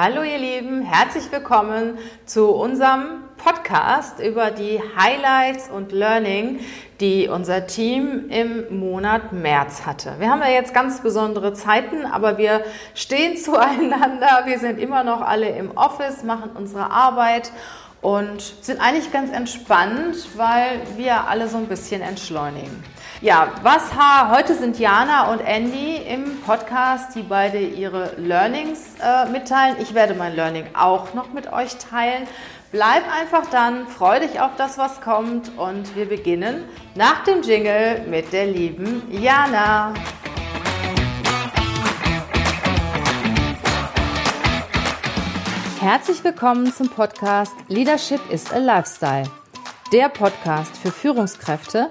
Hallo ihr Lieben, herzlich willkommen zu unserem Podcast über die Highlights und Learning, die unser Team im Monat März hatte. Wir haben ja jetzt ganz besondere Zeiten, aber wir stehen zueinander. Wir sind immer noch alle im Office, machen unsere Arbeit und sind eigentlich ganz entspannt, weil wir alle so ein bisschen entschleunigen. Ja, was heute sind Jana und Andy im Podcast, die beide ihre Learnings äh, mitteilen. Ich werde mein Learning auch noch mit euch teilen. Bleib einfach dann, freu dich auf das, was kommt und wir beginnen nach dem Jingle mit der lieben Jana. Herzlich willkommen zum Podcast Leadership is a Lifestyle. Der Podcast für Führungskräfte,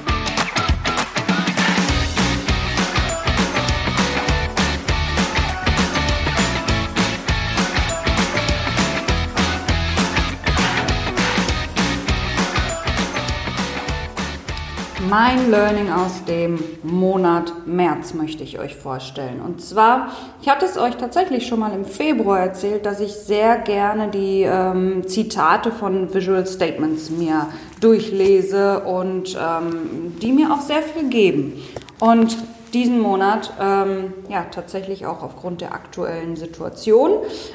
Mein Learning aus dem Monat März möchte ich euch vorstellen. Und zwar, ich hatte es euch tatsächlich schon mal im Februar erzählt, dass ich sehr gerne die ähm, Zitate von Visual Statements mir durchlese und ähm, die mir auch sehr viel geben. Und diesen Monat, ähm, ja, tatsächlich auch aufgrund der aktuellen Situation,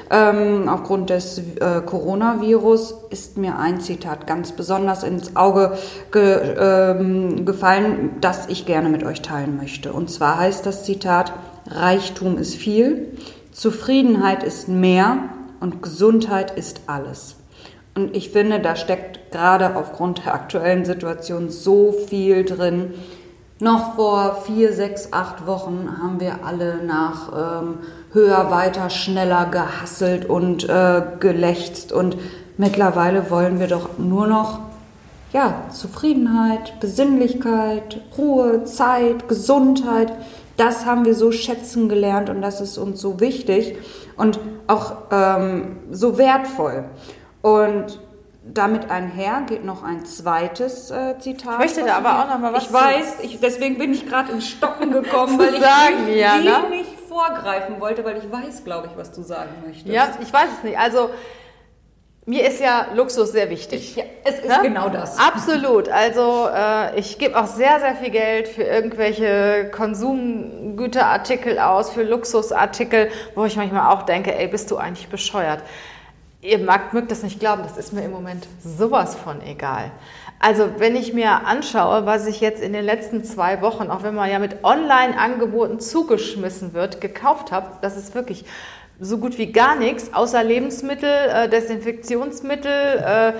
ähm, aufgrund des äh, Coronavirus, ist mir ein Zitat ganz besonders ins Auge ge, ähm, gefallen, das ich gerne mit euch teilen möchte. Und zwar heißt das Zitat, Reichtum ist viel, Zufriedenheit ist mehr und Gesundheit ist alles. Und ich finde, da steckt gerade aufgrund der aktuellen Situation so viel drin, noch vor vier, sechs, acht Wochen haben wir alle nach ähm, höher, weiter, schneller gehasselt und äh, gelächzt und mittlerweile wollen wir doch nur noch ja, Zufriedenheit, Besinnlichkeit, Ruhe, Zeit, Gesundheit. Das haben wir so schätzen gelernt und das ist uns so wichtig und auch ähm, so wertvoll. Und damit einher geht noch ein zweites äh, Zitat. Ich möchte da aber auch noch mal was Ich weiß, ich, deswegen bin ich gerade ins Stocken gekommen, weil ich sagen, die, ja, ne? nicht vorgreifen wollte, weil ich weiß, glaube ich, was du sagen möchtest. Ja, ich weiß es nicht. Also mir ist ja Luxus sehr wichtig. Ich, ja, es ist? Ne? genau das. Absolut. Also äh, ich gebe auch sehr, sehr viel Geld für irgendwelche Konsumgüterartikel aus, für Luxusartikel, wo ich manchmal auch denke, ey, bist du eigentlich bescheuert? Ihr mag, mögt das nicht glauben, das ist mir im Moment sowas von egal. Also wenn ich mir anschaue, was ich jetzt in den letzten zwei Wochen, auch wenn man ja mit Online-Angeboten zugeschmissen wird, gekauft habe, das ist wirklich so gut wie gar nichts, außer Lebensmittel, äh, Desinfektionsmittel, äh,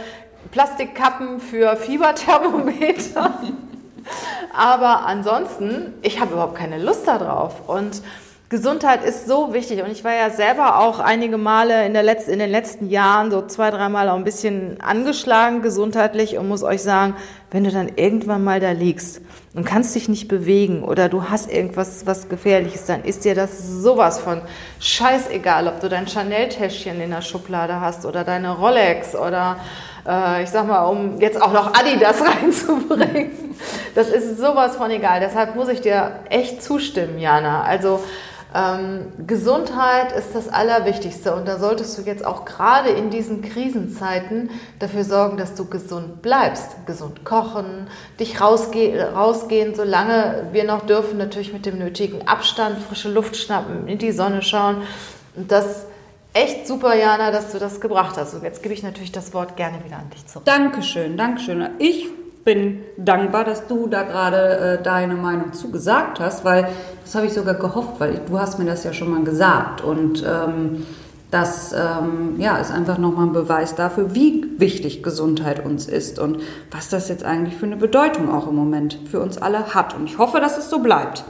Plastikkappen für Fieberthermometer. Aber ansonsten, ich habe überhaupt keine Lust darauf. Und Gesundheit ist so wichtig und ich war ja selber auch einige Male in, der Letz-, in den letzten Jahren so zwei, dreimal auch ein bisschen angeschlagen gesundheitlich und muss euch sagen, wenn du dann irgendwann mal da liegst und kannst dich nicht bewegen oder du hast irgendwas was gefährliches, dann ist dir das sowas von scheißegal, ob du dein Chanel-Täschchen in der Schublade hast oder deine Rolex oder äh, ich sag mal, um jetzt auch noch Adidas reinzubringen. Das ist sowas von egal. Deshalb muss ich dir echt zustimmen, Jana. Also ähm, Gesundheit ist das Allerwichtigste und da solltest du jetzt auch gerade in diesen Krisenzeiten dafür sorgen, dass du gesund bleibst. Gesund kochen, dich rausge rausgehen, solange wir noch dürfen, natürlich mit dem nötigen Abstand, frische Luft schnappen, in die Sonne schauen. Und das echt super, Jana, dass du das gebracht hast. Und jetzt gebe ich natürlich das Wort gerne wieder an dich zurück. Dankeschön, Dankeschön. Ich bin dankbar, dass du da gerade äh, deine Meinung zugesagt hast, weil das habe ich sogar gehofft, weil du hast mir das ja schon mal gesagt und ähm, das ähm, ja, ist einfach nochmal ein Beweis dafür, wie wichtig Gesundheit uns ist und was das jetzt eigentlich für eine Bedeutung auch im Moment für uns alle hat. Und ich hoffe, dass es so bleibt.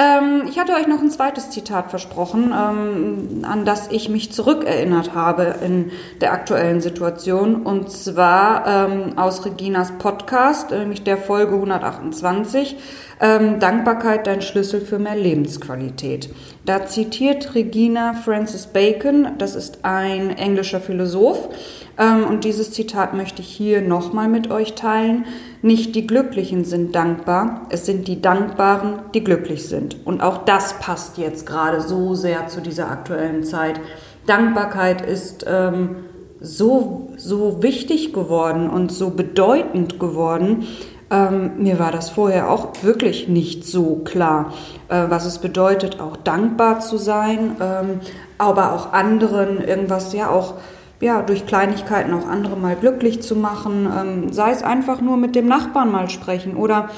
Ähm, ich hatte euch noch ein zweites Zitat versprochen, ähm, an das ich mich zurückerinnert habe in der aktuellen Situation. Und zwar ähm, aus Reginas Podcast, nämlich der Folge 128. Ähm, Dankbarkeit dein Schlüssel für mehr Lebensqualität. Da zitiert Regina Francis Bacon, das ist ein englischer Philosoph, ähm, und dieses Zitat möchte ich hier nochmal mit euch teilen. Nicht die Glücklichen sind dankbar, es sind die Dankbaren, die glücklich sind. Und auch das passt jetzt gerade so sehr zu dieser aktuellen Zeit. Dankbarkeit ist ähm, so, so wichtig geworden und so bedeutend geworden. Ähm, mir war das vorher auch wirklich nicht so klar, äh, was es bedeutet, auch dankbar zu sein, ähm, aber auch anderen irgendwas ja auch ja, durch Kleinigkeiten auch andere mal glücklich zu machen, ähm, sei es einfach nur mit dem Nachbarn mal sprechen oder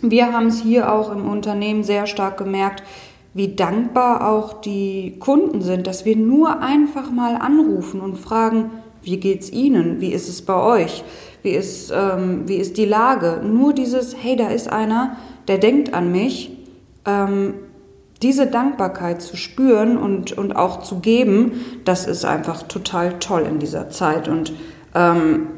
wir haben es hier auch im Unternehmen sehr stark gemerkt, wie dankbar auch die Kunden sind, dass wir nur einfach mal anrufen und fragen, wie geht's Ihnen? Wie ist es bei euch? Wie ist, ähm, wie ist die Lage? Nur dieses, hey, da ist einer, der denkt an mich. Ähm, diese Dankbarkeit zu spüren und, und auch zu geben, das ist einfach total toll in dieser Zeit. Und ähm,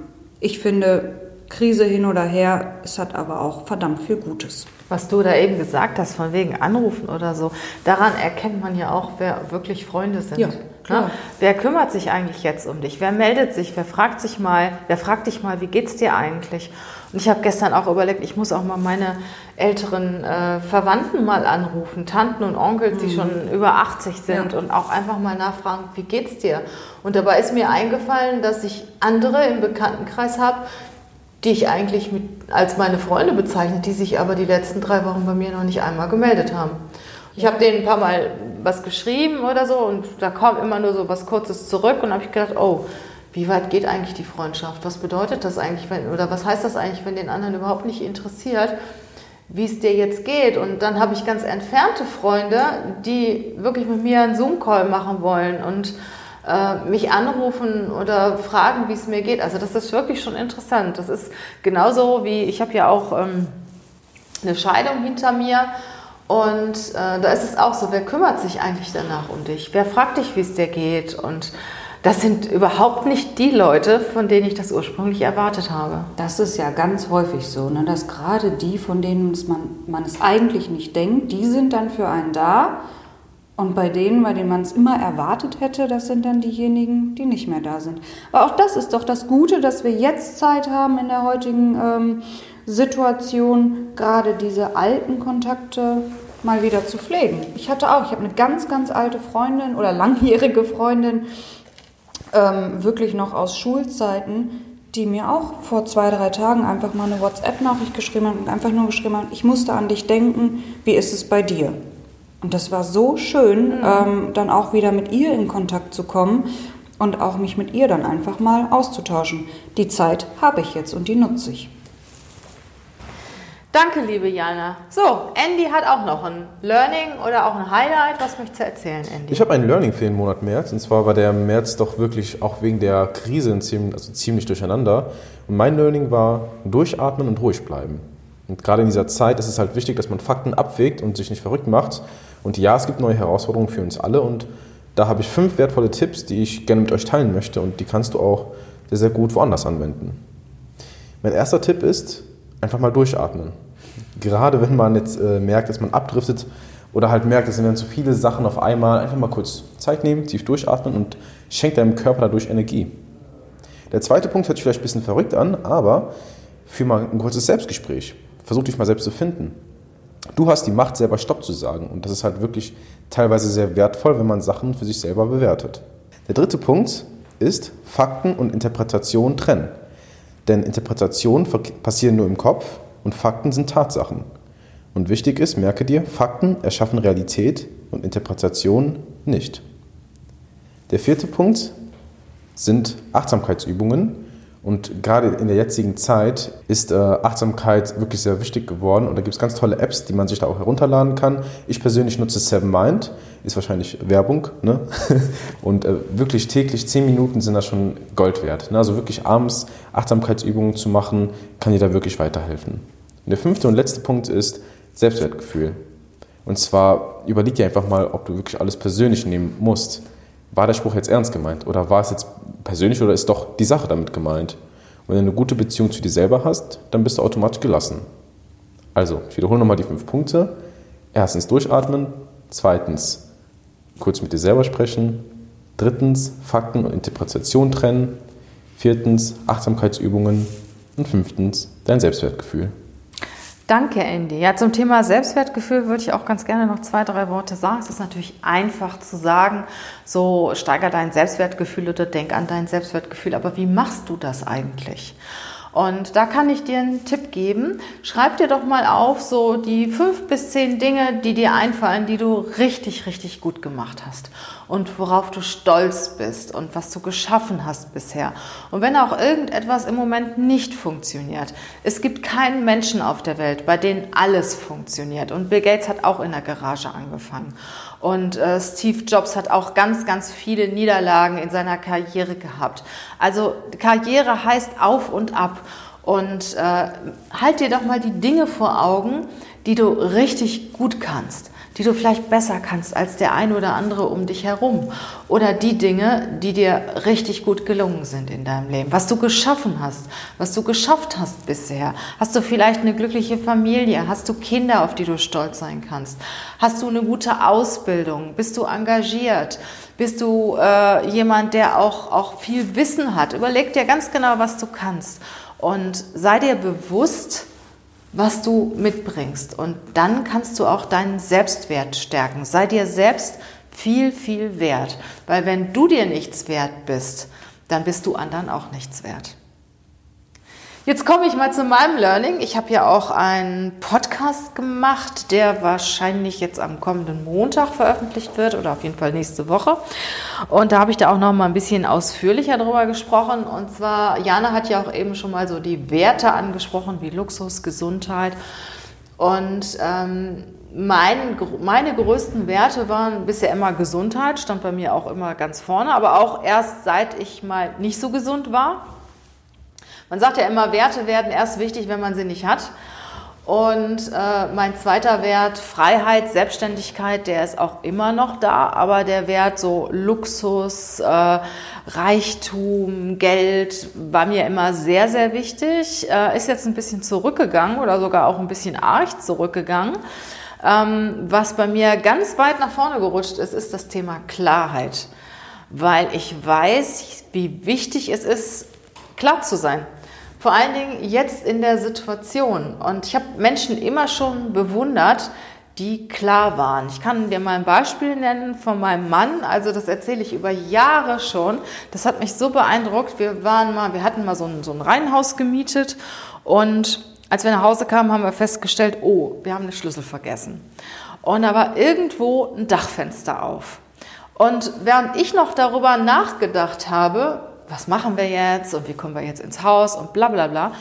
ich finde, Krise hin oder her, es hat aber auch verdammt viel Gutes. Was du da eben gesagt hast, von wegen Anrufen oder so, daran erkennt man ja auch, wer wirklich Freunde sind. Ja, ne? Wer kümmert sich eigentlich jetzt um dich? Wer meldet sich? Wer fragt sich mal? Wer fragt dich mal, wie geht's dir eigentlich? Und ich habe gestern auch überlegt, ich muss auch mal meine älteren äh, Verwandten mal anrufen, Tanten und Onkel, die mhm. schon über 80 sind ja. und auch einfach mal nachfragen, wie geht's dir? Und dabei ist mir eingefallen, dass ich andere im Bekanntenkreis habe, die ich eigentlich mit, als meine Freunde bezeichne, die sich aber die letzten drei Wochen bei mir noch nicht einmal gemeldet haben. Ich habe denen ein paar Mal was geschrieben oder so und da kam immer nur so was Kurzes zurück und habe ich gedacht, oh, wie weit geht eigentlich die Freundschaft? Was bedeutet das eigentlich, wenn, oder was heißt das eigentlich, wenn den anderen überhaupt nicht interessiert, wie es dir jetzt geht? Und dann habe ich ganz entfernte Freunde, die wirklich mit mir einen Zoom-Call machen wollen und äh, mich anrufen oder fragen, wie es mir geht. Also das ist wirklich schon interessant. Das ist genauso wie, ich habe ja auch ähm, eine Scheidung hinter mir und äh, da ist es auch so, wer kümmert sich eigentlich danach um dich? Wer fragt dich, wie es dir geht? Und das sind überhaupt nicht die Leute, von denen ich das ursprünglich erwartet habe. Das ist ja ganz häufig so, ne? dass gerade die, von denen man, man es eigentlich nicht denkt, die sind dann für einen da. Und bei denen, bei denen man es immer erwartet hätte, das sind dann diejenigen, die nicht mehr da sind. Aber auch das ist doch das Gute, dass wir jetzt Zeit haben in der heutigen ähm, Situation, gerade diese alten Kontakte mal wieder zu pflegen. Ich hatte auch, ich habe eine ganz, ganz alte Freundin oder langjährige Freundin, ähm, wirklich noch aus Schulzeiten, die mir auch vor zwei, drei Tagen einfach mal eine WhatsApp-Nachricht geschrieben hat und einfach nur geschrieben hat, ich musste an dich denken, wie ist es bei dir? Und das war so schön, mhm. ähm, dann auch wieder mit ihr in Kontakt zu kommen und auch mich mit ihr dann einfach mal auszutauschen. Die Zeit habe ich jetzt und die nutze ich. Danke, liebe Jana. So, Andy hat auch noch ein Learning oder auch ein Highlight. Was möchtest du erzählen, Andy? Ich habe ein Learning für den Monat März. Und zwar war der März doch wirklich auch wegen der Krise ziemlich, also ziemlich durcheinander. Und mein Learning war durchatmen und ruhig bleiben. Und gerade in dieser Zeit ist es halt wichtig, dass man Fakten abwägt und sich nicht verrückt macht. Und ja, es gibt neue Herausforderungen für uns alle. Und da habe ich fünf wertvolle Tipps, die ich gerne mit euch teilen möchte. Und die kannst du auch sehr, sehr gut woanders anwenden. Mein erster Tipp ist, einfach mal durchatmen. Gerade wenn man jetzt äh, merkt, dass man abdriftet oder halt merkt, es sind dann zu viele Sachen auf einmal, einfach mal kurz Zeit nehmen, tief durchatmen und schenkt deinem Körper dadurch Energie. Der zweite Punkt hört sich vielleicht ein bisschen verrückt an, aber für mal ein kurzes Selbstgespräch. Versuch dich mal selbst zu finden. Du hast die Macht, selber Stopp zu sagen. Und das ist halt wirklich teilweise sehr wertvoll, wenn man Sachen für sich selber bewertet. Der dritte Punkt ist Fakten und Interpretation trennen. Denn Interpretationen passieren nur im Kopf und Fakten sind Tatsachen. Und wichtig ist, merke dir, Fakten erschaffen Realität und Interpretation nicht. Der vierte Punkt sind Achtsamkeitsübungen. Und gerade in der jetzigen Zeit ist äh, Achtsamkeit wirklich sehr wichtig geworden. Und da gibt es ganz tolle Apps, die man sich da auch herunterladen kann. Ich persönlich nutze Seven Mind, ist wahrscheinlich Werbung. Ne? Und äh, wirklich täglich zehn Minuten sind da schon Gold wert. Ne? Also wirklich abends Achtsamkeitsübungen zu machen, kann dir da wirklich weiterhelfen. Und der fünfte und letzte Punkt ist Selbstwertgefühl. Und zwar überleg dir einfach mal, ob du wirklich alles persönlich nehmen musst. War der Spruch jetzt ernst gemeint oder war es jetzt persönlich oder ist doch die Sache damit gemeint? Und wenn du eine gute Beziehung zu dir selber hast, dann bist du automatisch gelassen. Also, ich wiederhole nochmal die fünf Punkte. Erstens durchatmen. Zweitens kurz mit dir selber sprechen. Drittens Fakten und Interpretation trennen. Viertens Achtsamkeitsübungen. Und fünftens dein Selbstwertgefühl. Danke, Andy. Ja, zum Thema Selbstwertgefühl würde ich auch ganz gerne noch zwei, drei Worte sagen. Es ist natürlich einfach zu sagen, so steiger dein Selbstwertgefühl oder denk an dein Selbstwertgefühl. Aber wie machst du das eigentlich? Und da kann ich dir einen Tipp geben. Schreib dir doch mal auf, so die fünf bis zehn Dinge, die dir einfallen, die du richtig, richtig gut gemacht hast und worauf du stolz bist und was du geschaffen hast bisher. Und wenn auch irgendetwas im Moment nicht funktioniert, es gibt keinen Menschen auf der Welt, bei denen alles funktioniert. Und Bill Gates hat auch in der Garage angefangen. Und äh, Steve Jobs hat auch ganz, ganz viele Niederlagen in seiner Karriere gehabt. Also Karriere heißt auf und ab. Und äh, halt dir doch mal die Dinge vor Augen, die du richtig gut kannst die du vielleicht besser kannst als der eine oder andere um dich herum. Oder die Dinge, die dir richtig gut gelungen sind in deinem Leben. Was du geschaffen hast, was du geschafft hast bisher. Hast du vielleicht eine glückliche Familie? Hast du Kinder, auf die du stolz sein kannst? Hast du eine gute Ausbildung? Bist du engagiert? Bist du äh, jemand, der auch, auch viel Wissen hat? Überleg dir ganz genau, was du kannst. Und sei dir bewusst, was du mitbringst. Und dann kannst du auch deinen Selbstwert stärken. Sei dir selbst viel, viel wert. Weil wenn du dir nichts wert bist, dann bist du anderen auch nichts wert. Jetzt komme ich mal zu meinem Learning. Ich habe ja auch einen Podcast gemacht, der wahrscheinlich jetzt am kommenden Montag veröffentlicht wird oder auf jeden Fall nächste Woche. Und da habe ich da auch noch mal ein bisschen ausführlicher drüber gesprochen. Und zwar, Jana hat ja auch eben schon mal so die Werte angesprochen, wie Luxus, Gesundheit. Und ähm, mein, meine größten Werte waren bisher immer Gesundheit, stand bei mir auch immer ganz vorne, aber auch erst seit ich mal nicht so gesund war man sagt ja immer, Werte werden erst wichtig, wenn man sie nicht hat. Und äh, mein zweiter Wert, Freiheit, Selbstständigkeit, der ist auch immer noch da, aber der Wert so Luxus, äh, Reichtum, Geld war mir immer sehr, sehr wichtig. Äh, ist jetzt ein bisschen zurückgegangen oder sogar auch ein bisschen arg zurückgegangen. Ähm, was bei mir ganz weit nach vorne gerutscht ist, ist das Thema Klarheit, weil ich weiß, wie wichtig es ist, klar zu sein. Vor allen Dingen jetzt in der Situation. Und ich habe Menschen immer schon bewundert, die klar waren. Ich kann dir mal ein Beispiel nennen von meinem Mann. Also das erzähle ich über Jahre schon. Das hat mich so beeindruckt. Wir waren mal, wir hatten mal so ein, so ein Reihenhaus gemietet und als wir nach Hause kamen, haben wir festgestellt, oh, wir haben den Schlüssel vergessen. Und da war irgendwo ein Dachfenster auf. Und während ich noch darüber nachgedacht habe, was machen wir jetzt und wie kommen wir jetzt ins Haus und bla bla bla.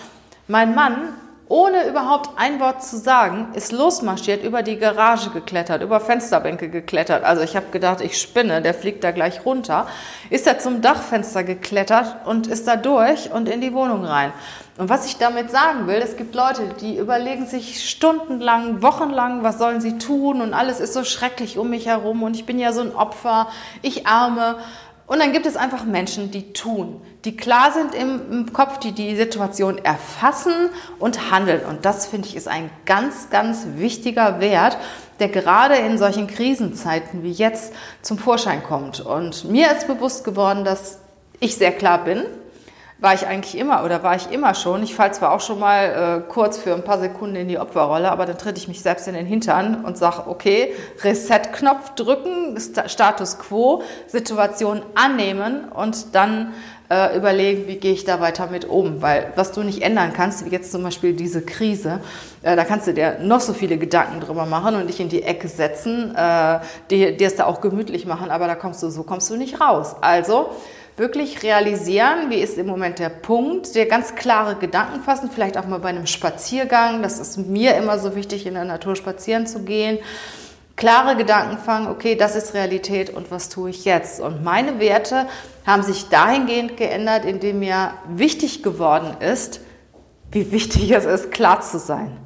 Mein Mann, ohne überhaupt ein Wort zu sagen, ist losmarschiert, über die Garage geklettert, über Fensterbänke geklettert. Also ich habe gedacht, ich spinne, der fliegt da gleich runter. Ist er zum Dachfenster geklettert und ist da durch und in die Wohnung rein. Und was ich damit sagen will, es gibt Leute, die überlegen sich stundenlang, wochenlang, was sollen sie tun und alles ist so schrecklich um mich herum und ich bin ja so ein Opfer, ich arme. Und dann gibt es einfach Menschen, die tun, die klar sind im, Kopf, die die Situation erfassen und handeln. Und das finde ich ist ein ganz, ganz wichtiger Wert, der gerade in solchen Krisenzeiten wie jetzt zum Vorschein kommt. Und mir ist bewusst geworden, dass ich sehr klar bin, war ich eigentlich immer oder war ich immer schon. Ich falle zwar auch schon mal äh, kurz für ein paar Sekunden in die Opferrolle, aber dann trete ich mich selbst in den Hintern und sage, okay, Reset-Knopf drücken, Status quo, Situation annehmen und dann äh, überlegen, wie gehe ich da weiter mit um. Weil was du nicht ändern kannst, wie jetzt zum Beispiel diese Krise, äh, da kannst du dir noch so viele Gedanken drüber machen und dich in die Ecke setzen, äh, dir, dir es da auch gemütlich machen, aber da kommst du, so kommst du nicht raus. Also, wirklich realisieren, wie ist im Moment der Punkt, dir ganz klare Gedanken fassen, vielleicht auch mal bei einem Spaziergang. Das ist mir immer so wichtig, in der Natur spazieren zu gehen. Klare Gedanken fangen, okay, das ist Realität und was tue ich jetzt? Und meine Werte haben sich dahingehend geändert, indem mir wichtig geworden ist, wie wichtig es ist, klar zu sein.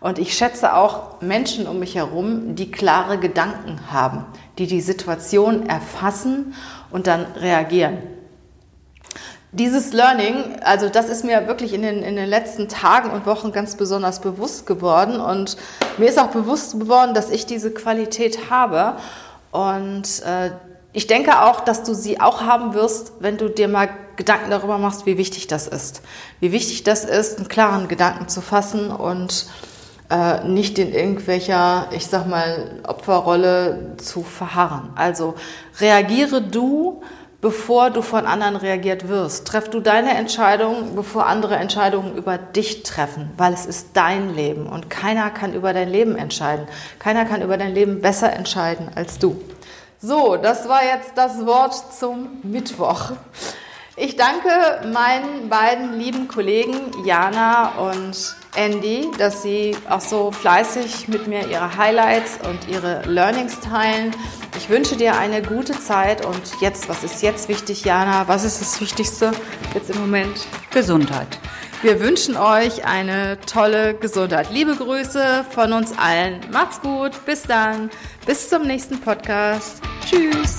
Und ich schätze auch Menschen um mich herum, die klare Gedanken haben, die die Situation erfassen und dann reagieren. Dieses Learning, also das ist mir wirklich in den, in den letzten Tagen und Wochen ganz besonders bewusst geworden und mir ist auch bewusst geworden, dass ich diese Qualität habe und äh, ich denke auch, dass du sie auch haben wirst, wenn du dir mal Gedanken darüber machst, wie wichtig das ist. Wie wichtig das ist, einen klaren Gedanken zu fassen und äh, nicht in irgendwelcher, ich sag mal, Opferrolle zu verharren. Also reagiere du, bevor du von anderen reagiert wirst. Treff du deine Entscheidung, bevor andere Entscheidungen über dich treffen, weil es ist dein Leben und keiner kann über dein Leben entscheiden. Keiner kann über dein Leben besser entscheiden als du. So, das war jetzt das Wort zum Mittwoch. Ich danke meinen beiden lieben Kollegen Jana und Andy, dass sie auch so fleißig mit mir ihre Highlights und ihre Learnings teilen. Ich wünsche dir eine gute Zeit und jetzt, was ist jetzt wichtig, Jana? Was ist das Wichtigste jetzt im Moment? Gesundheit. Wir wünschen euch eine tolle Gesundheit. Liebe Grüße von uns allen. Macht's gut. Bis dann. Bis zum nächsten Podcast. Tschüss.